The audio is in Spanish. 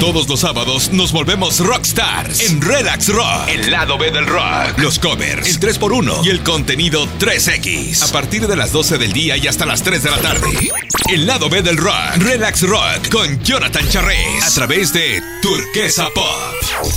Todos los sábados nos volvemos rockstars. En Relax Rock, el lado B del rock, los covers, el 3x1 y el contenido 3X. A partir de las 12 del día y hasta las 3 de la tarde. El lado B del rock, Relax Rock con Jonathan Charres a través de Turquesa Pop.